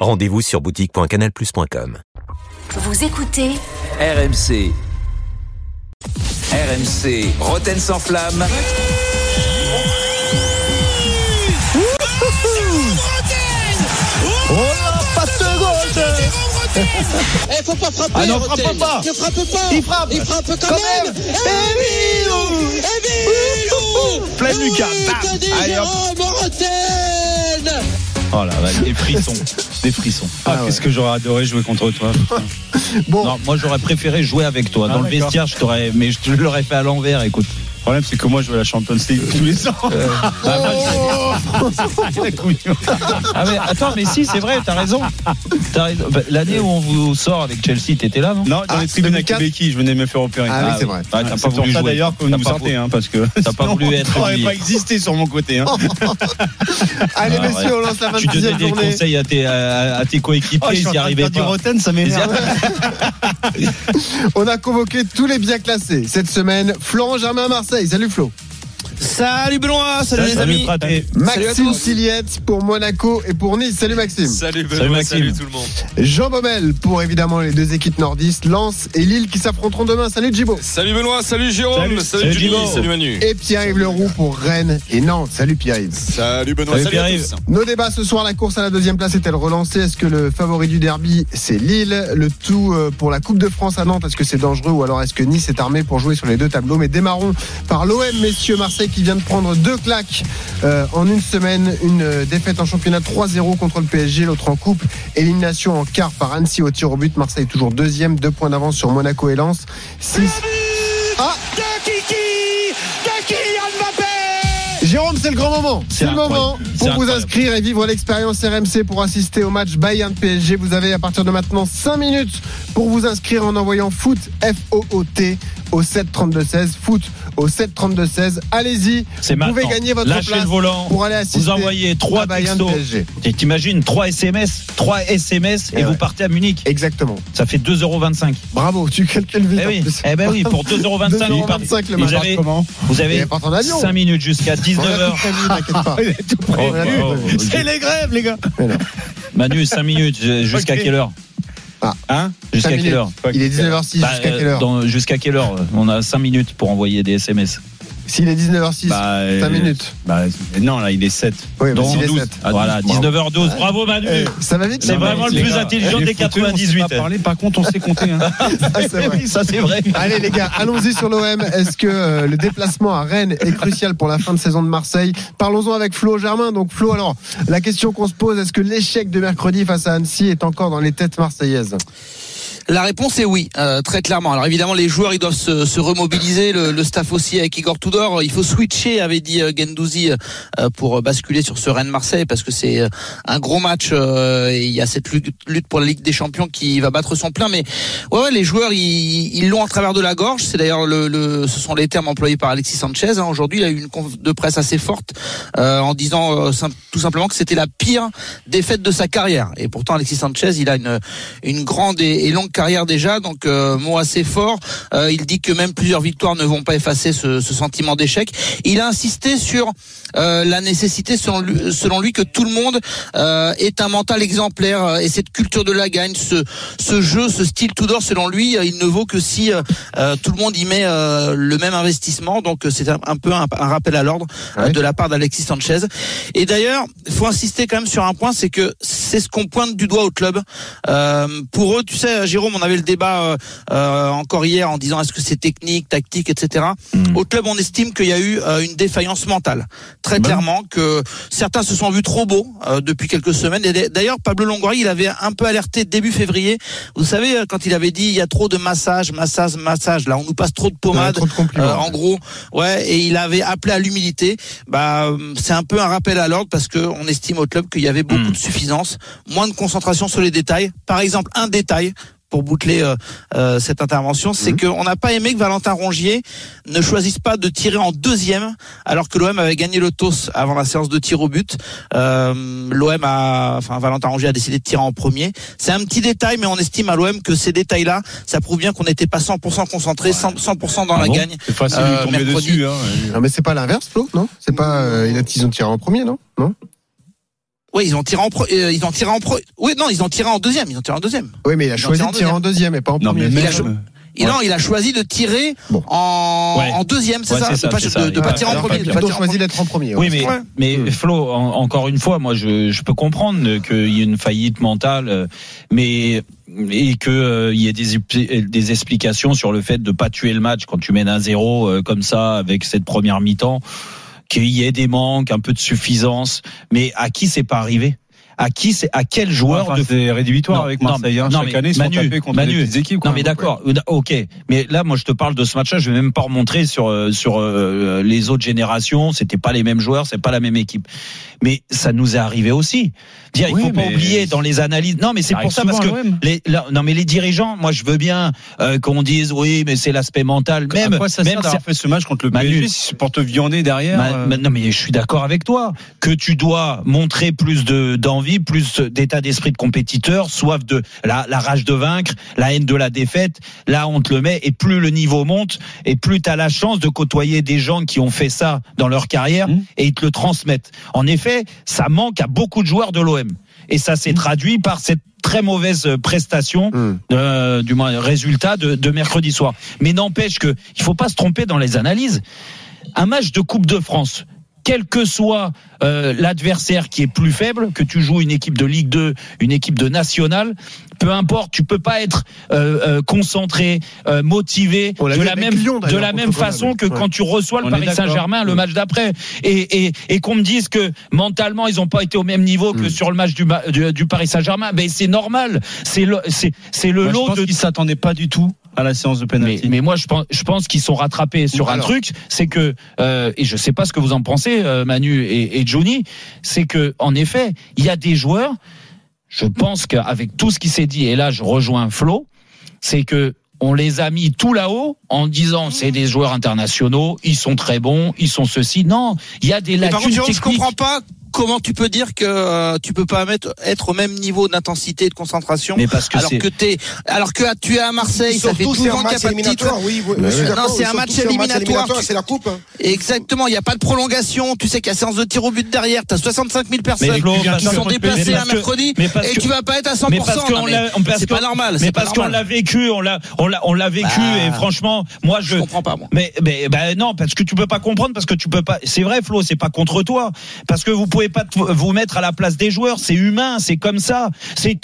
Rendez-vous sur boutique.canalplus.com. Vous écoutez RMC. RMC, Roten sans flamme. Oh la passe de gauche Eh, faut pas frapper. Ah non, frappe pas. Ne frappe pas. Il frappe. Il frappe quand, Quand même. même. Emilou. Emilou. Plein Lucas. Oui, Bam. que dit Allez, hop. Oh là là, des frissons, des frissons. Ah, Ah, qu'est-ce que j'aurais adoré jouer contre toi. Bon, Non, moi j'aurais préféré jouer avec toi. Ah, Dans le d'accord. vestiaire, je t'aurais, mais je te l'aurais fait à l'envers. Écoute. Le problème, c'est que moi, je à la Champions League tous les ans. Ah, je- ah, mais attends, mais si, c'est vrai, t'as raison. T'as raison. Bah, L'année où on vous sort avec Chelsea, t'étais là, non Non, dans Ah, les tribunes avec 2004. Québécois, je venais me faire opérer. Ah oui, c'est vrai. Ouais, t'as pas voulu ça jouer. d'ailleurs que vous pas sortez, hein, parce que T'as pas voulu être on n'aurait pas existé sur mon côté. Hein. allez Ah, messieurs, on lance la Tu donnais 26e des journée. conseils à tes, à, à tes coéquipiers, Oh, ils n'y arrivaient pas. ça m'énerve. On a convoqué tous les bien classés cette semaine. Florent Germain à Marseille. Salut Flo. Salut Benoît, salut, les Salut, amis. Maxime. Siliette pour Monaco et pour Nice. Salut Maxime. Salut Salut, Benoît, Maxime. salut, tout le monde. Jean Baumel pour évidemment les deux équipes nordistes, Lens et Lille qui s'affronteront demain. Salut Djibo. Salut Benoît, salut Jérôme, Salut. salut, Salut, Julie, salut Manu. Et Pierre-Yves Leroux pour Rennes et Nantes. Salut Pierre-Yves. Salut Benoît, Salut, salut, Pierre-Yves. Nos débats ce soir, la course à la deuxième place est-elle relancée? Est-ce que le favori du derby c'est Lille? Le tout euh, pour la Coupe de France à Nantes, est-ce que c'est dangereux? Ou alors est-ce que Nice est armé pour jouer sur les deux tableaux? Mais démarrons par l'OM, messieurs Marseille qui vient de prendre deux claques euh, en une semaine. Une euh, défaite en championnat 3-0 contre le PSG, l'autre en coupe. Élimination en quart par Annecy au tir au but. Marseille toujours deuxième, deux points d'avance sur Monaco et Lens. 6. Ah Jérôme, c'est le grand moment. C'est le incroyable. moment pour vous incroyable. inscrire et vivre l'expérience RMC pour assister au match Bayern PSG. Vous avez à partir de maintenant 5 minutes pour vous inscrire en envoyant foot F-O-O-T au 732-16. Foot au 732-16. Allez-y. C'est Vous pouvez gagner votre Lâchez place le volant. pour aller assister Vous envoyez trois à Bayern textos. PSG. Et T'imagines 3 SMS, 3 SMS et, Et vous partez à Munich. Exactement. Ça fait 2,25€. Bravo, tu calcules vite. Eh oui, eh ben oui, pour 2,25€. 2,25 le Vous match. avez, Comment vous avez est parti en avion. 5 minutes jusqu'à On a tout 19h. prévu, t'inquiète pas. Il est tout Oh, prévu. oh, oh, C'est les grèves, les gars. Manu, 5 minutes. Jusqu'à quelle heure Hein Jusqu'à quelle heure Il est 19h06, Bah, jusqu'à euh, quelle heure dans- Jusqu'à quelle heure On a 5 minutes pour envoyer des SMS. S'il est 19h06, Bah, 5 euh, minutes. Bah, non, là, il est 7. Oui, Donc, s'il est 12. 7. Ah, voilà, 12, 19h12. Bravo Manu Eh, ça va vite C'est vraiment le plus gars. intelligent des footeux, on sait 98. pas parler, par contre, on sait compter. Hein. Ah, vrai. Ça c'est vrai. Allez les gars, allons-y sur l'OM. Est-ce que euh, le déplacement à Rennes est crucial pour la fin de saison de Marseille? Parlons-en avec Flo Germain. Donc Flo, alors la question qu'on se pose, est-ce que l'échec de mercredi face à Annecy est encore dans les têtes marseillaises? La réponse est oui, euh, très clairement. Alors évidemment, les joueurs ils doivent se, se remobiliser, le, staff aussi avec Igor Tudor. Il faut switcher, avait dit euh, Gendouzi, euh, pour basculer sur ce Rennes-Marseille parce que c'est un gros match. euh, et il y a cette lutte, pour la Ligue des Champions qui va battre son plein. Mais ouais, les joueurs ils l'ont à travers de la gorge. C'est d'ailleurs le, le, ce sont les termes employés par Alexis Sanchez. hein. Aujourd'hui, il a eu une conf de presse assez forte en disant tout simplement que c'était la pire défaite de sa carrière. Et pourtant, Alexis Sanchez, il a une une grande et, et longue carrière déjà, donc euh, mot assez fort. Euh, il dit que même plusieurs victoires ne vont pas effacer ce, ce sentiment d'échec. Il a insisté sur euh, la nécessité, selon lui, selon lui, que tout le monde ait un mental exemplaire et cette culture de la gagne, ce, ce jeu, ce style tout d'or, selon lui, il ne vaut que si tout le monde y met le même investissement. Donc c'est un, un peu un, un rappel à l'ordre Ouais. de la part d'Alexis Sanchez. Et d'ailleurs, il faut insister quand même sur un point, c'est que c'est ce qu'on pointe du doigt au club. Pour eux, tu sais, Jérôme, on avait le débat euh, euh, encore hier en disant est-ce que c'est technique, tactique, etc. Mm. Au club, on estime qu'il y a eu euh, une défaillance mentale, très clairement, que certains se sont vus trop beaux euh, depuis quelques semaines. Et d'ailleurs, Pablo Longoria, il avait un peu alerté début février. Vous savez, quand il avait dit il y a trop de massage, massage, massage. Là, on nous passe trop de pommade. Trop de compliments. Euh, en gros, ouais, et il avait appelé à l'humilité. Bah, c'est un peu un rappel à l'ordre parce que on estime au club qu'il y avait beaucoup Mm. de suffisance moins de concentration sur les détails. Par exemple, un détail pour boucler euh, euh, cette intervention, c'est qu'on n'a pas aimé que Valentin Rongier ne choisisse pas de tirer en deuxième, alors que l'OM avait gagné le TOS avant la séance de tir au but. Euh, L'OM a, enfin Valentin Rongier a décidé de tirer en premier. C'est un petit détail, mais on estime à l'OM que ces détails-là, ça prouve bien qu'on n'était pas 100% concentré, 100%, 100% dans Ah la bon gagne. C'est facile de Euh, lui tomber mercredi. dessus. Hein. Non, mais c'est pas l'inverse, Flo, non? C'est pas. euh, il a- ils ont tiré en premier, non? Non? Oui, ils ont tiré en pro, euh, ils ont tiré en pro. Oui, non, ils ont tiré en deuxième. Ils ont tiré en deuxième. Oui, mais il a Ils choisi de tirer en deuxième et pas en Non, mais premier. Il a. Et non, il a choisi de tirer Bon. en, Ouais. en deuxième, c'est Ouais, ça, de ça, pas, de, tirer en premier. de a choisi d'être en premier. Oui, mais, Ouais. mais Mm. Flo, en- encore une fois, moi, je, je peux comprendre qu'il y ait une faillite mentale, euh, mais et que euh, il y ait des, des explications sur le fait de pas tuer le match quand tu mènes un zéro euh, comme ça avec cette première mi-temps, qu'il y ait des manques, un peu de suffisance, mais à qui c'est pas arrivé? À qui c'est à quel joueur Enfin, de c'est rédhibitoire Non, avec non, Marseille. hein. non, Chaque mais année, ils sont Manu, tapés contre Manu, petites équipes. Non mais d'accord, euh, ok. Mais là, moi, je te parle de ce match-là. Je vais même pas remontrer sur euh, sur euh, les autres générations. C'était pas les mêmes joueurs, c'est pas la même équipe. Mais ça nous est arrivé aussi. Dire, il Oui, faut pas oublier dans les analyses. Non, mais c'est pour ça parce que les là, non mais les dirigeants, moi, je veux bien euh, qu'on dise oui, mais c'est l'aspect mental. Même à quoi ça même sert fait ce match contre le Manu. PSG si c'est pour te viander derrière Ma- ma- non mais je suis d'accord avec toi que tu dois montrer plus de d'envie, plus d'état d'esprit de compétiteur, soif de la, la rage de vaincre, la haine de la défaite. Là on te le met et plus le niveau monte et plus tu as la chance de côtoyer des gens qui ont fait ça dans leur carrière Mmh. et ils te le transmettent. En effet, ça manque à beaucoup de joueurs de l'OM et ça s'est traduit par cette très mauvaise prestation Hmm. euh, du moins résultat de, de mercredi soir. Mais n'empêche que il faut pas se tromper dans les analyses. Un match de Coupe de France, quel que soit euh, l'adversaire qui est plus faible, que tu joues une équipe de Ligue 2, une équipe de Nationale, peu importe, tu peux pas être euh, euh, concentré, euh, motivé de la même Lyon, de d'ailleurs, la contre même Grenoble. façon que Ouais. quand tu reçois le On Paris. Saint-Germain le match d'après et et, et qu'on me dise que mentalement ils ont pas été au même niveau que Mm. sur le match du, du, du Paris Saint-Germain, ben c'est normal, c'est le c'est c'est le moi, je lot pense de qu'ils s'attendaient pas du tout à la séance de mais, penalty. mais moi je pense je pense qu'ils sont rattrapés sur un truc c'est que euh, et je sais pas ce que vous en pensez euh, Manu et, et Johnny c'est que en effet il y a des joueurs je pense qu'avec tout ce qui s'est dit et là je rejoins Flo c'est que on les a mis tout là-haut en disant c'est des joueurs internationaux, ils sont très bons, ils sont ceci. Non, il y a des lacunes par contre, je techniques. comprends pas comment tu peux dire que euh, tu peux pas mettre, être au même niveau d'intensité et de concentration. Mais parce que alors que t'es, alors que tu es à Marseille, ça fait 12 ans qu'il n'y a pas de titre. Oui, oui, oui. Non, c'est un match éliminatoire. C'est la coupe. hein. Exactement, il n'y a pas de prolongation. Tu sais qu'il y a séance de tir au but derrière. T'as 65 000 personnes Mais Flo, qui sont déplacées un mercredi mais et tu vas pas être à 100%. mais parce qu'on Non, mais l'a- on- parce c'est pas normal. Mais parce qu'on l'a vécu, on l'a, on l'a, on l'a vécu Bah. et franchement, moi je. Je comprends pas moi. Mais, ben non, parce que tu peux pas comprendre, parce que tu peux pas. C'est vrai, Flo, c'est pas contre toi, parce que vous pouvez pas vous mettre à la place des joueurs. C'est humain, c'est comme ça. C'est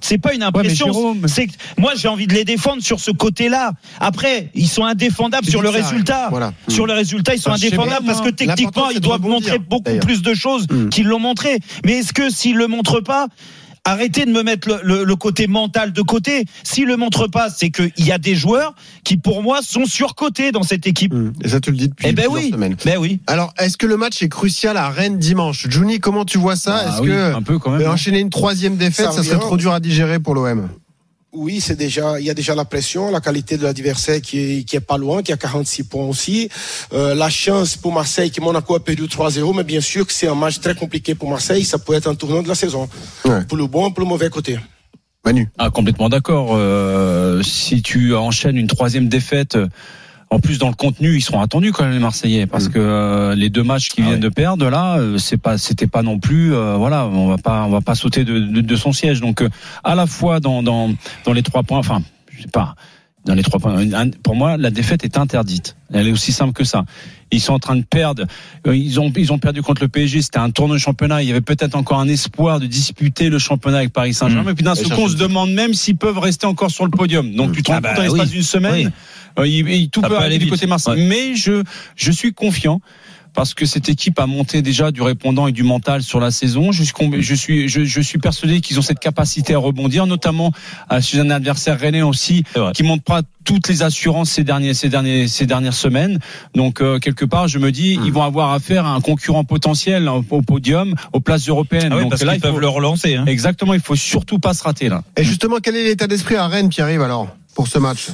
c'est pas une impression. C'est moi j'ai envie de les défendre sur ce côté-là. Après, ils sont indéfendables sur le résultat. voilà. Sur le résultat, ils sont Enfin, sais indéfendables parce que techniquement, ils doivent montrer beaucoup plus de choses Mm. qu'ils l'ont montré. Mais est-ce que s'ils le montrent pas? Arrêtez de me mettre le, le- le côté mental de côté. S'ils le montrent pas, c'est qu'il y a des joueurs qui, pour moi, sont surcotés dans cette équipe. Hmm. Et ça, tu le dis depuis Eh ben plusieurs oui, semaines. ben oui. Alors, est-ce que le match est crucial à Rennes dimanche? Juni, comment tu vois ça? Ah Est-ce oui, que un peu quand même. euh, enchaîner une troisième défaite, Ça ça, serait trop dur à digérer pour l'OM Oui, c'est déjà, il y a déjà la pression, la qualité de l'adversaire qui est, qui est pas loin, qui a 46 points aussi. Euh, la chance pour Marseille, que Monaco a perdu 3-0, mais bien sûr que c'est un match très compliqué pour Marseille. Ça peut être un tournant de la saison. Ouais. Pour le bon, pour le mauvais côté. Manu Ah, complètement d'accord. Euh, si tu enchaînes une troisième défaite, euh, en plus dans le contenu, ils seront attendus quand même les Marseillais, parce Mm. que euh, les deux matchs qu'ils Ah viennent ouais. de perdre là, euh, c'est pas, c'était pas non plus, euh, voilà, on va pas, on va pas sauter de, de, de son siège. Donc euh, à la fois dans dans dans les trois points, enfin, je sais pas. Dans les trois points, pour moi, la défaite est interdite. Elle est aussi simple que ça. Ils sont en train de perdre. Euh, Ils ont, ils ont perdu contre le PSG. C'était un tournoi de championnat. Il y avait peut-être encore un espoir de disputer le championnat avec Paris Saint-Germain. Mmh. Et puis d'un seul coup, on se demande même s'ils peuvent rester encore sur le podium. Donc tu te rends Ah bah compte, en l'espace oui. d'une semaine, euh, il- il- tout Ça peut aller du vite. côté Marseille. Ouais. Mais je, je suis confiant parce que cette équipe a monté déjà du répondant et du mental sur la saison. Je suis, je suis, je, je suis persuadé qu'ils ont cette capacité à rebondir, notamment euh, chez un adversaire rennais aussi, qui montre pas toutes les assurances ces derniers, ces derniers, ces dernières semaines. Donc euh, quelque part, je me dis, ils vont avoir affaire à un concurrent potentiel au au podium, aux places européennes. Ah oui, Donc parce là, qu'ils il faut- peuvent le relancer. Hein. Exactement, il faut surtout pas se rater là. Et justement, quel est l'état d'esprit à Rennes qui arrive alors pour ce match?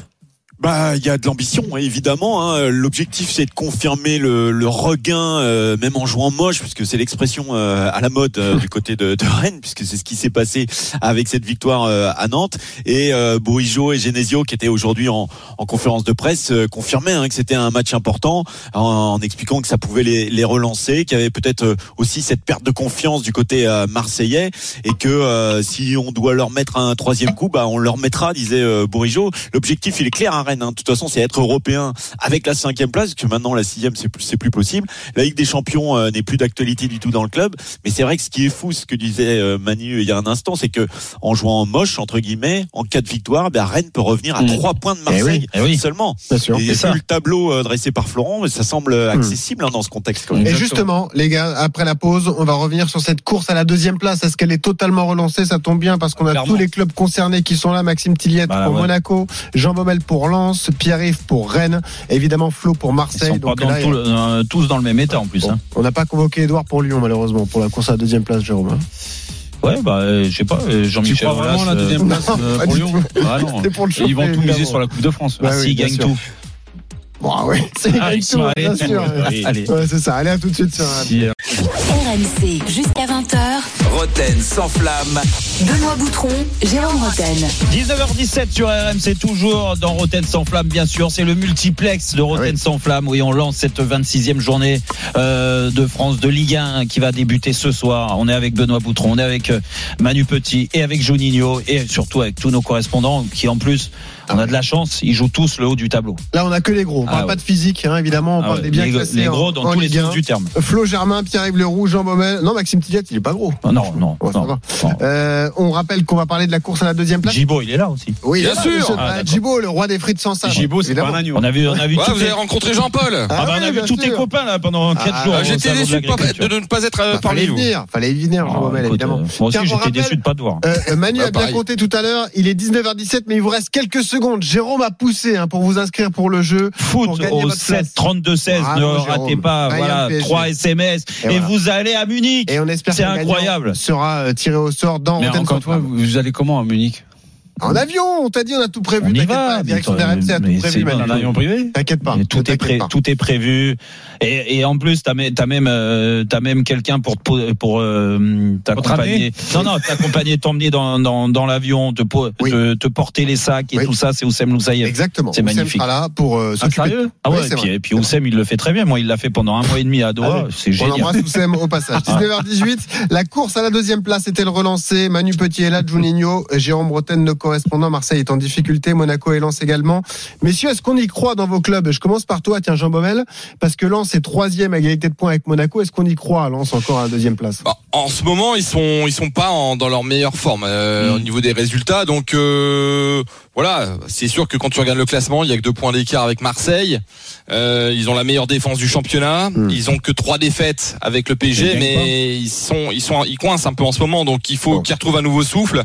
Bah, il y a de l'ambition, évidemment. hein. L'objectif, c'est de confirmer le, le regain, euh, même en jouant moche, puisque c'est l'expression euh, à la mode euh, du côté de, de Rennes, puisque c'est ce qui s'est passé avec cette victoire euh, à Nantes. Et euh, Bourigeau et Genesio, qui étaient aujourd'hui en, en conférence de presse, euh, confirmaient hein, que c'était un match important, en, en expliquant que ça pouvait les, les relancer, qu'il y avait peut-être euh, aussi cette perte de confiance du côté marseillais, et que si on doit leur mettre un troisième coup, bah on leur mettra, disait Bourigeau. L'objectif, il est clair à Rennes. Hein. De toute façon, c'est être européen avec la cinquième place, parce que maintenant la sixième, c'est plus, c'est plus possible. La Ligue des Champions euh, n'est plus d'actualité du tout dans le club. Mais c'est vrai que ce qui est fou, ce que disait euh, Manu il y a un instant, c'est que en jouant moche entre guillemets, en cas de victoire, ben, Rennes peut revenir à Mm. trois points de Marseille Eh oui. seulement. Bien sûr. Et vu le tableau euh, dressé par Florent, ça semble accessible hein, dans ce contexte. quand même. Et justement, les gars, après la pause, on va revenir sur cette course à la deuxième place. Est-ce qu'elle est totalement relancée? Ça tombe bien parce qu'on a Clairement. tous les clubs concernés qui sont là. Maxime Tilliette Bah, pour ouais. Monaco, Jean Baumel pour Lens, Pierre-Yves pour Rennes, évidemment Flo pour Ils Marseille. pas Donc dans là, tout le- euh, tous dans le même état en plus. Bon, Hein. on n'a pas convoqué Edouard pour Lyon malheureusement pour la course à la deuxième place, Jérôme. hein. Ouais, bah, euh, je sais pas, euh, Tu Jean-Michel crois vraiment Aulas, à la deuxième place non, euh, pas pour Lyon. Ah non. Pour le Ils vont tout miser sur la Coupe de France. Bah Ah, oui, s'ils bien gagnent sûr. tout. Bon, ah ouais, c'est Ah, tout, allés. bien sûr. Allez, allez. Ouais, c'est ça. Allez, à tout de suite sur euh, RMC jusqu'à 20h. Roten sans flamme. Benoît Boutron, Jérôme Roten. 19h17 sur RMC, toujours dans Roten sans flamme, bien sûr. C'est le multiplex de Roten Oui. sans flamme. Oui, on lance cette 26e journée euh, de France de Ligue 1 qui va débuter ce soir. On est avec Benoît Boutron, on est avec euh, Manu Petit et avec Juninho et surtout avec tous nos correspondants qui, en plus, on a de la chance, ils jouent tous le haut du tableau. Là, on a que les gros. On Ah parle ouais. pas de physique, hein, évidemment. On Ah parle ouais, des bien les, classés les en- gros dans en tous les Ligue 1. sens du terme. Flo Germain, Pierre-Yves Leroux, Jean Baumel. Non, Maxime Tilliette, il est pas gros. Oh, non, non, Ouais, ça non. va. non. Euh, on rappelle qu'on va parler de la course à la deuxième place. Gibo, il est là aussi. Oui, Bien là, sûr. Ah. Gibo, le roi des frites sans sable. Gibo, c'est pas un agneau. On a vu, on a vu Ouais, vous les- avez rencontré Jean-Paul. Ah Ah bah, on a vu tous tes copains là pendant 4 Ah, jours. ah, au J'étais de déçu de, ne pas être euh, Bah, parmi fallait vous. venir, fallait y venir, Jean Ah, écoute, évidemment. euh, Moi aussi, j'étais déçu de pas te voir. Euh, euh, Manu Bah, a bien compté tout à l'heure, il est 19h17, mais il vous reste quelques secondes. Jérôme a poussé hein, pour vous inscrire pour le jeu. Foot au votre 7 place. 32 16 Bravo, ne ratez pas voilà PSG. 3 SMS Et vous allez à Munich Et on espère C'est incroyable. sera euh, tiré au sort dans Encore fois, vous allez comment à Munich? En avion, on t'a dit, on a tout prévu. on y t'inquiète va pas, direction RMC a tout c'est prévu. Un avion privé T'inquiète pas. Mais tout est t'inquiète pré- pas. tout est prévu et, et en plus t'as même t'as même euh, t'as même quelqu'un pour pour euh, t'accompagner non non t'accompagner t'emmener dans dans, dans l'avion te, Oui. te te porter les sacs et Oui. tout ça c'est Oussem Loussaïev Exactement. C'est magnifique. sera là pour euh, ah s'occuper. sérieux ah ouais et puis, et puis Oussem il le fait très bien moi il l'a fait pendant un mois et demi à Doha c'est On génial embrasse Oussem au passage. 19h18, la course à la deuxième place est-elle relancée Manu Petit est là, Juninho, Jérôme Roten, nos correspondants. Marseille est en difficulté, Monaco et Lens également. Messieurs, est-ce qu'on y croit dans vos clubs? Je commence par toi, tiens, Jean Baumel, parce que Lens est troisième à égalité de points avec Monaco. Est-ce qu'on y croit à Lens encore à la deuxième place? Bah, en ce moment, ils sont ils sont pas en- dans leur meilleure forme euh, Mm. au niveau des résultats. Donc euh, voilà, c'est sûr que quand tu regardes le classement, il y a que deux points d'écart avec Marseille. Euh, ils ont la meilleure défense du championnat. Mm. Ils ont que trois défaites avec le PSG, mais ils sont ils sont ils coincent un peu en ce moment. Donc il faut Bon. qu'ils retrouvent un nouveau souffle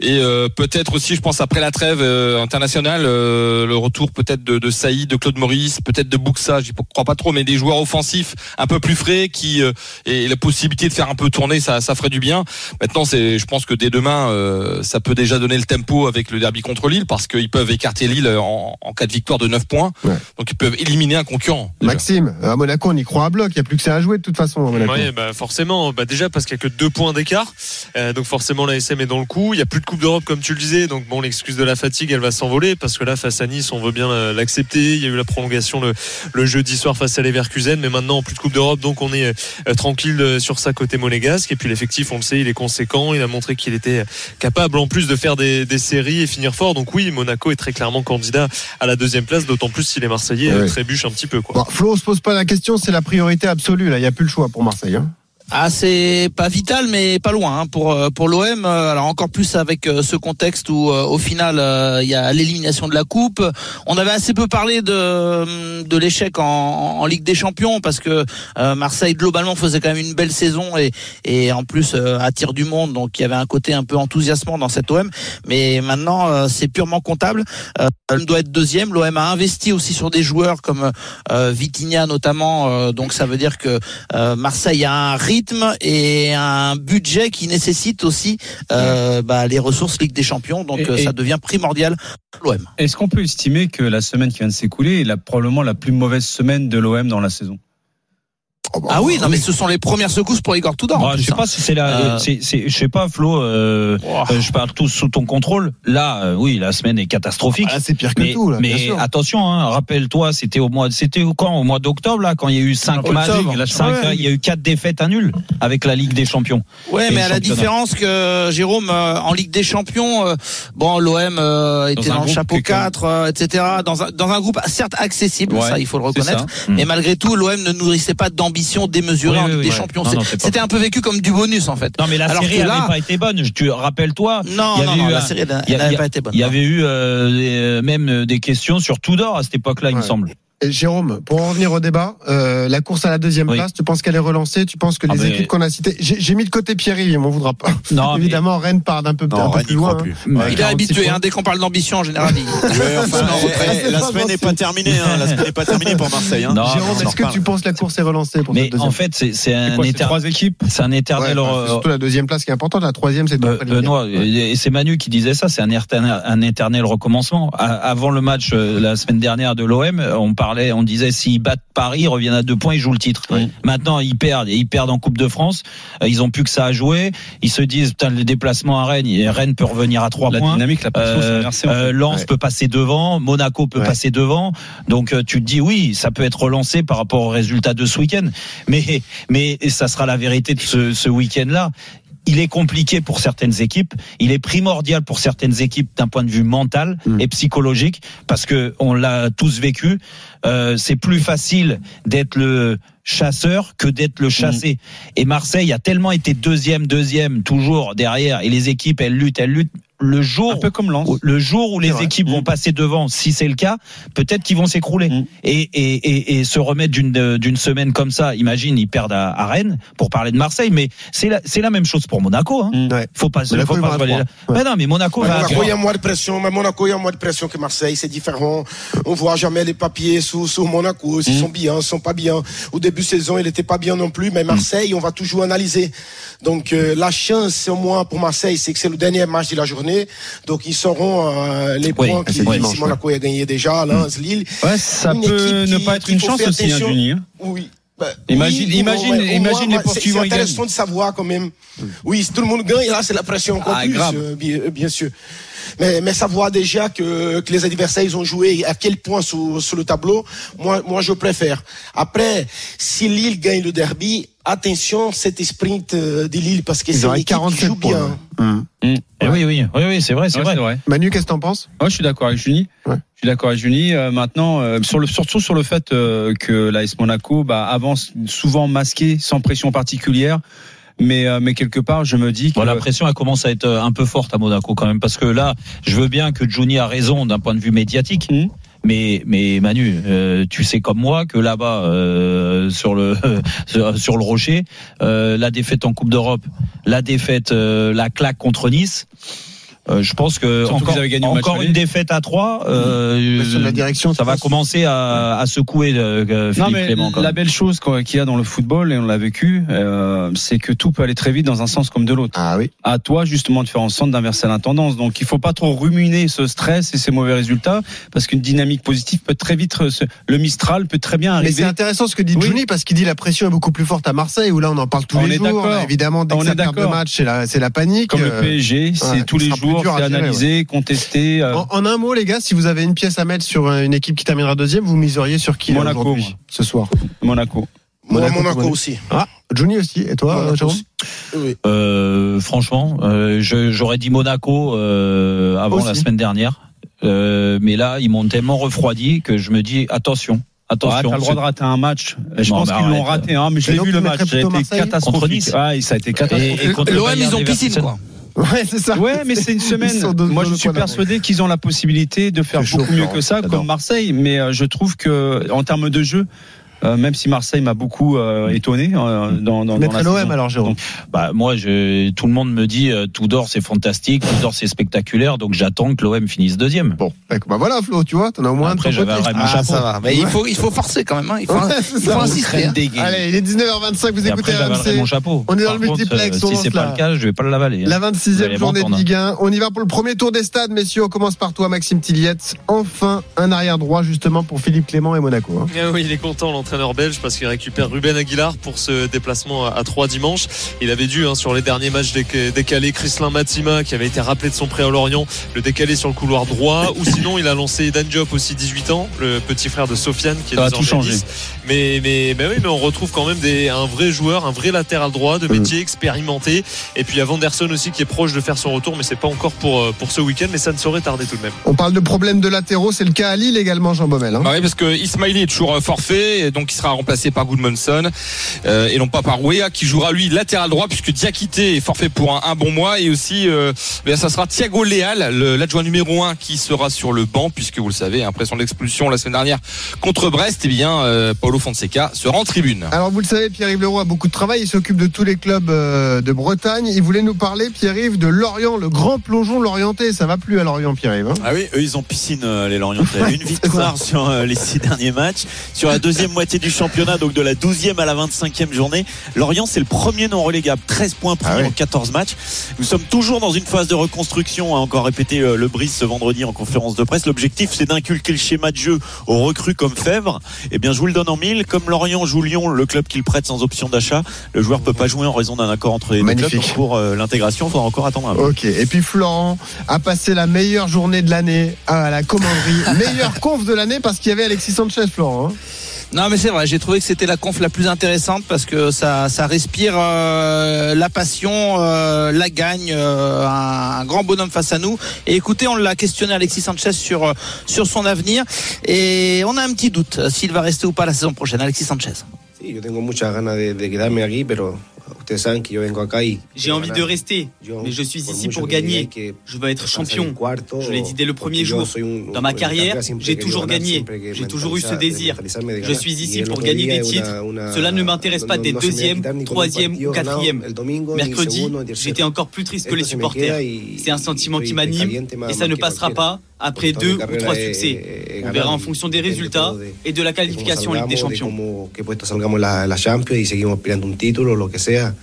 et euh, peut-être aussi, je pense après la trêve euh, internationale, euh, le retour peut-être de, de Saïd, de Claude Maurice, peut-être de Buxa. Je crois pas trop, mais des joueurs offensifs un peu plus frais qui euh, et la possibilité de faire un peu tourner, ça, ça ferait du bien. Maintenant, c'est, je pense que dès demain, euh, ça peut déjà donner le tempo avec le derby contre Lille parce qu'ils peuvent écarter Lille en, en cas de victoire de 9 points. Ouais. Donc ils peuvent éliminer un concurrent. déjà. Maxime, à Monaco, on y croit à bloc. Il n'y a plus que ça à jouer de toute façon. Oui, bah forcément. Bah déjà parce qu'il n'y a que deux points d'écart. Euh, donc forcément la SM est dans le coup. Il n'y a plus de Coupe d'Europe comme tu le disais. Donc bon, l'excuse de la fatigue, elle va s'envoler parce que là face à Nice, on veut bien l'accepter. Il y a eu la prolongation le, le jeudi soir face à Leverkusen, mais maintenant plus de Coupe d'Europe, donc on est euh, tranquille euh, sur ça côté monégasque. Et puis l'effectif, on le sait, il est conséquent. Il a montré qu'il était capable en plus de faire des, des séries et finir fort. Donc oui, Monaco est très clairement candidat à la deuxième place, d'autant plus si les Marseillais Ouais. euh, trébuchent un petit peu. Quoi. Bon, Flo, on se pose pas la question, c'est la priorité absolue. Là, il n'y a plus le choix pour Marseille. hein. Ah, c'est pas vital, mais pas loin hein, pour euh, pour l'OM. Alors encore plus avec euh, ce contexte où euh, au final euh, il y a l'élimination de la coupe. On avait assez peu parlé de de l'échec en, en Ligue des Champions parce que euh, Marseille globalement faisait quand même une belle saison et et en plus euh, attire du monde, donc il y avait un côté un peu enthousiasmant dans cette OM. Mais maintenant euh, c'est purement comptable. Euh, L'OM doit être deuxième. L'OM a investi aussi sur des joueurs comme euh, Vitinha notamment. euh, donc ça veut dire que euh, Marseille a un rythme et un budget qui nécessite aussi euh, bah, les ressources Ligue des Champions. Donc Et- euh, et- ça devient primordial pour l'OM. Est-ce qu'on peut estimer que la semaine qui vient de s'écouler est la, probablement la plus mauvaise semaine de l'OM dans la saison? Ah oui, non mais ce sont les premières secousses pour Igor Tudor. Bah, je sais hein. pas si c'est la, Euh, c'est, je sais pas, Flo. euh, euh, je parle tous sous ton contrôle. Là, euh, oui, la semaine est catastrophique. Ah, c'est pire que mais, tout, là, bien mais sûr. attention, hein, rappelle-toi, c'était au mois, c'était quand au mois d'octobre là, quand il y a eu cinq matchs, Ouais. cinq, il y a eu quatre défaites à nul avec la Ligue des Champions. Ouais, mais à la différence que Jérôme euh, en Ligue des Champions, euh, bon l'OM euh, était dans, le chapeau qui est quand même- 4, euh, etc. Dans un, dans un groupe certes accessible, Ouais, ça il faut le reconnaître. ça. Mais malgré tout, l'OM ne nourrissait pas d'ambition démesurée Oui, des. Champions. C'était un peu vécu comme du bonus en fait. Non, mais la Alors série n'avait pas été bonne. Tu rappelle-toi. Non, il y non, avait non, eu la série n'avait pas été bonne. Il y avait eu euh, les- même euh, des questions sur Tudor à cette époque-là, il me semble. Et Jérôme, pour en revenir au débat, euh, la course à la deuxième Oui. place, tu penses qu'elle est relancée? Tu penses que Ah les ben- équipes qu'on a citées, j'ai mis de côté Pierre-Yves, il m'en voudra pas. Non, mais- Évidemment, Rennes part d'un peu, Non, un peu Rennes plus loin. plus. hein. Ouais. Il est 46 habitué, hein, dès qu'on parle d'ambition en général. il- Ouais, enfin, Non, eh, eh, la semaine n'est pas terminée. hein, La semaine n'est pas terminée pour Marseille. hein. Non, Jérôme, est-ce que tu penses que la course est relancée pour Mais cette deuxième en fait, c'est un éternel. trois équipes? C'est un éternel. euh, surtout la deuxième place qui est importante. La troisième, c'est Benoît, et c'est Manu qui disait ça, c'est un éternel, recommencement. Avant le match euh, la semaine dernière de l'OM, on parlait, on disait s'ils battent Paris, ils reviennent à deux points, ils jouent le titre. Maintenant, ils perdent et ils perdent en Coupe de France. Euh, Ils ont plus que ça à jouer. Ils se disent, putain, le déplacement à Rennes, et Rennes peut revenir à trois La points. dynamique, la Euh, inversée. en fait. euh, Lens Ouais. peut passer devant, Monaco peut Ouais. passer devant. Donc euh, tu te dis oui, ça peut être relancé par rapport au résultat de ce week-end. Mais mais ça sera la vérité de ce, ce week-end-là. Il est compliqué pour certaines équipes. Il est primordial pour certaines équipes d'un point de vue mental Mm. et psychologique parce que on l'a tous vécu. Euh, c'est plus facile d'être le chasseur que d'être le chassé. Et Marseille a tellement été deuxième, deuxième, toujours derrière. Et les équipes, elles luttent, elles luttent. Le jour un peu comme Lens. le jour où les vrai. équipes vont passer devant, si c'est le cas, peut-être qu'ils vont s'écrouler. Mm. Et, et, et, et se remettre d'une euh, d'une semaine comme ça, imagine, ils perdent à, à Rennes, pour parler de Marseille, mais c'est la, c'est la même chose pour Monaco. Hein. Mm. Ouais. Faut pas, Monaco, faut ils pas se Ouais. Non, mais Monaco il y a moins de pression. Mais Monaco, il y a moins de pression que Marseille. C'est différent. On voit jamais les papiers sous Monaco. S'ils sont bien, s'ils sont pas bien. Au début de saison, il était pas bien non plus. Mais Marseille, on va toujours analyser. Donc, euh, la chance, au moins, pour Marseille, c'est que c'est le dernier match de la journée. Donc, ils sauront euh, les Oui, points c'est qui, dimanche, Monaco a gagné déjà, Lens, Lille. Ouais, ça Une peut ne pas être une chance aussi, hein. Juni. hein. Oui. Bah, Imagine- oui, imagine- ouais, imagine les postes c'est- intéressant de savoir quand même. Oui, si tout le monde gagne, là, c'est la pression encore Ah, plus, grave. euh, bien, euh, bien sûr. Mais, mais savoir déjà que, que les adversaires, ils ont joué à quel point sur, sur le tableau, moi, moi, je préfère. Après, si Lille gagne le derby, attention, cet sprint euh, de Lille, parce que c'est une équipe qui 47 joue points. bien. Hum. Eh oui, oui, oui, oui, c'est vrai, c'est Ouais, vrai. vrai. Manu, qu'est-ce que t'en penses? Moi, je suis d'accord avec. Ouais. Je suis d'accord avec Juni. Euh, maintenant, euh, sur le, surtout sur le fait euh, que l'AS Monaco bah, avance souvent masqué, sans pression particulière. Mais, euh, mais quelque part, je me dis que Bon, la pression elle commence à être un peu forte à Monaco quand même parce que là, je veux bien que Juni a raison d'un point de vue médiatique. Mhm. Mais mais Manu, euh, tu sais comme moi que là-bas euh, sur le sur, le rocher, euh, la défaite en Coupe d'Europe, la défaite, la claque contre Nice. Euh, je pense que Surtout encore, avaient gagné encore aller. une défaite à trois, euh, Question de la direction, ça va commencer à, à secouer euh, Non Philippe mais Clément. la belle chose qu'il y a dans le football et on l'a vécu, euh, c'est que tout peut aller très vite dans un sens comme de l'autre. Ah oui. À toi justement de faire en sorte d'inverser la tendance. Donc il faut pas trop ruminer ce stress et ces mauvais résultats parce qu'une dynamique positive peut très vite le Mistral peut très bien Mais c'est arriver. intéressant ce que dit Oui. Juni parce qu'il dit la pression est beaucoup plus forte à Marseille où là on en parle tous On les est jours. Évidemment, dès On que est ça perd deux matchs, c'est la, panique. Comme le PSG, c'est ouais, tous les plus jours, c'est analysé, contesté. euh, En, en un mot, les gars, si vous avez une pièce à mettre sur euh, une équipe qui terminera deuxième, vous miseriez sur qui là, Monaco, ce soir Monaco. Monaco, Monaco, Monaco. aussi. Ah, Johnny aussi. Et toi, Monaco Jérôme aussi. Oui. Euh, franchement, euh, je- j'aurais dit Monaco euh, avant Aussi. la semaine dernière, Euh, mais là ils m'ont tellement refroidi que je me dis attention. Attention, t'as le droit de rater un match. Je Non, pense qu'ils l'ont raté, hein, mais je Et l'ai donc, vu le match. Ça a été catastrophique. Ouais, ça a été catastrophique. L'OM, ils ont piscine, quoi. Ouais, c'est ça. Ouais, mais c'est une semaine. Moi, je suis persuadé qu'ils ont la possibilité de faire beaucoup chaud, mieux Florent. que ça, comme Marseille. Mais euh, je trouve que, en termes de jeu, euh, même si Marseille m'a beaucoup euh, étonné euh, dans, dans, dans la l'OM alors, Jérôme. Donc, Bah, moi, je, tout le monde me dit euh, Tudor c'est fantastique, Tudor c'est spectaculaire, donc j'attends que l'OM finisse deuxième. Bon, bah voilà, Flo, tu vois, t'en as au moins Après, j'avais un vrai- mon Ah, chapeau. ça va. Mais il faut, il faut forcer quand même. Hein. Il faut, Ouais, il faut insister. hein. Allez, il est 19h25, vous Et écoutez après, mon chapeau. On est dans Par le contre, multiplex, on si c'est pas le cas, je vais pas le l'avaler. hein. La Vous 26e allez journée de. Ligue 1. On y va pour le premier tour des stades, messieurs. On commence par toi, Maxime Tilliette. Enfin, un arrière droit, justement, pour Philippe Clément et Monaco. Ah oui, il est content l'entraîneur belge parce qu'il récupère Ruben Aguilar pour ce déplacement à 3 dimanche. Il avait dû hein, sur les derniers matchs déca- décalés Chrislin Matima qui avait été rappelé de son prêt à Lorient, le décaler sur le couloir droit ou sinon il a lancé Dan Diop aussi 18 ans, le petit frère de Sofiane qui est Ça désormais tout. Nice. Mais mais mais oui, mais on retrouve quand même des un vrai joueur, un vrai latéral droit de métier Mm. expérimenté et puis il y a Vanderson aussi qui est proche de faire son retour mais c'est pas encore pour euh, pour ce week-end mais ça ne saurait tarder tout de même. On parle de problèmes de latéraux. C'est le cas à Lille également, Jean Baumel. hein. Bah oui, parce que Ismaili est toujours euh, forfait, et donc il sera remplacé par Goodmanson euh, et non pas par Wea qui jouera lui latéral droit puisque Diakité est forfait pour un, un bon mois et aussi euh, ben, ça sera Thiago Leal, le- l'adjoint numéro 1 qui sera sur le banc puisque vous le savez après son expulsion la semaine dernière contre Brest, et bien euh, Paulo Fonseca sera en tribune. Alors, vous le savez, Pierre-Yves Leroux a beaucoup de travail. Il s'occupe de tous les clubs euh, de Bretagne. Il voulait nous parler, Pierre-Yves, de Lorient, le grand plongeon lorientais. Ça va plus à Lorient, Pierre-Yves. hein? Ah oui, eux ils ont piscine euh, les Lorientais. Une victoire sur euh, les six derniers matchs. Sur la deuxième moitié du championnat, donc de la 12e à la 25e journée, Lorient c'est le premier non relégable. 13 points pris Ah ouais. en 14 matchs. Nous sommes toujours dans une phase de reconstruction, a encore répété euh, le Brice ce vendredi en conférence de presse. L'objectif c'est d'inculquer le schéma de jeu aux recrues comme Fèvre. Eh bien je vous le donne en mille. Comme Lorient joue Lyon, le club qu'il prête sans option d'achat, le joueur peut pas jouer en raison d'un accord entre les deux clubs. Donc pour euh, l'intégration, il faudra encore attendre un peu. Ok. Et puis Florent a passé la meilleure journée de l'année à la commanderie. meilleure conf de l'année parce qu'il y avait Alexis Sanchez, Florent. hein. Non mais c'est vrai, j'ai trouvé que c'était la conf la plus intéressante parce que ça, ça respire euh, la passion, euh, la gagne, euh, un, grand bonhomme face à nous. Et écoutez, on l'a questionné Alexis Sanchez sur, euh, sur son avenir et on a un petit doute euh, s'il va rester ou pas la saison prochaine. Alexis Sanchez. Sí, yo tengo muchas ganas de, de quedarme aquí, pero J'ai envie de rester, mais je suis ici pour gagner. Je veux être champion. Je l'ai dit dès le premier jour. Dans ma carrière, j'ai toujours gagné. J'ai toujours eu ce désir. Je suis ici pour gagner des titres. Cela ne m'intéresse pas d'être deuxième, troisième ou quatrième. Mercredi, j'étais encore plus triste que les supporters. C'est un sentiment qui m'anime et ça ne passera pas après deux ou trois succès. On verra en fonction des résultats et de la qualification en Ligue des Champions. Cómo, qué puesto salgamos en la, la Champions y seguimos aspirando un título, lo que sea.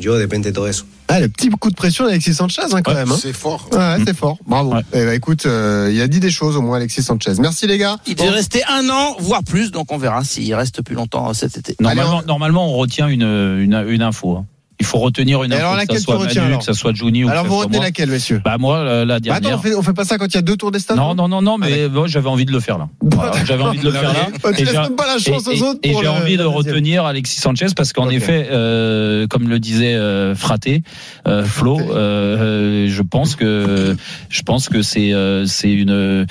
Yo depende de todo eso. Ah, le petit coup de pression d'Alexis Sanchez, hein, quand même. hein. C'est fort. Ouais, c'est fort. Bravo. Eh ben, écoute, euh, il a dit des choses au moins, Alexis Sanchez. Merci les gars. Il devait rester un an, voire plus, donc on verra s'il reste plus longtemps cet été. Normalement, normalement, on retient une, une, une info. hein. Il faut retenir une info, alors, que laquelle ça soit Manu, alors que ça soit Juni ou Alors, que vous soit retenez moi. laquelle, messieurs Bah moi, la, la Bah, dernière. Attends, on fait, on fait pas ça quand il y a deux tours des stades Non, non, non, non, mais moi j'avais envie de le faire là. Voilà, j'avais envie de le faire là. Oh, tu laisses même pas la chance et- aux autres Et, et j'ai le- envie de retenir Alexis Sanchez parce qu'en effet, euh, comme le disait euh, Fraté, euh, Flo, euh, euh, je pense que je pense que c'est euh, c'est une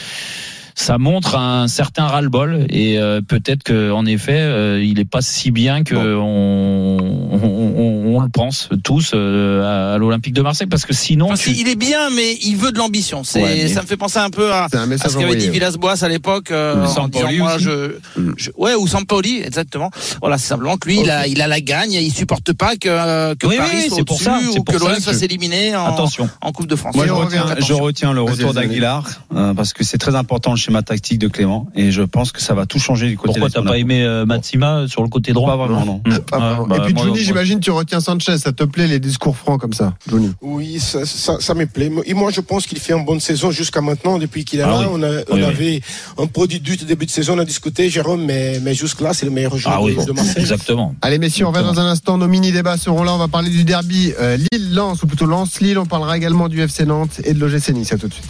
ça montre un certain ras-le-bol et euh, peut-être que en effet euh, il est pas si bien que on, on, on- on le pense tous euh, à, à l'Olympique de Marseille parce que sinon Enfin, tu- si, il est bien, mais il veut de l'ambition. C'est, Ouais, mais- ça me fait penser un peu à, un ce qu'avait dit. Villas-Boas à l'époque. euh, en disant, moi, aussi. je, je- ouais, ou Sampaoli, exactement. Voilà, c'est simplement que lui, il, a, il a la gagne, il supporte pas que, que Oui, oui, Paris oui, soit pour ça, ou pour que l'OM que- soit éliminé en, attention. en Coupe de France. Moi, je Et retiens, revient. je retiens le retour d'Aguilar euh, parce que c'est très important le schéma tactique de Clément et je pense que ça va tout changer du côté Pourquoi t'as pas aimé euh, Matsima sur le côté droit? Pas vraiment, non. Mmh. Ouais, vraiment. bah, Et puis Johnny, j'imagine tu retiens Sanchez. Ça te plaît les discours francs comme ça, Johnny? Oui, ça, ça, ça me plaît. Et moi, je pense qu'il fait une bonne saison jusqu'à maintenant, depuis qu'il est Ah là. oui. On, a, on Oui, oui. avait un produit du début de saison, on a discuté, Jérôme, mais, mais jusque-là, c'est le meilleur joueur Ah oui, de, de Marseille. exactement. Allez messieurs, on va dans un instant. Nos mini-débats seront là. On va parler du derby euh, Lille-Lens, ou plutôt Lens-Lille. On parlera également du FC Nantes et de l'OGC Nice. À tout de suite.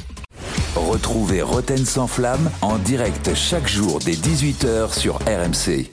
Retrouvez Roten sans flamme en direct chaque jour dès 18h sur RMC.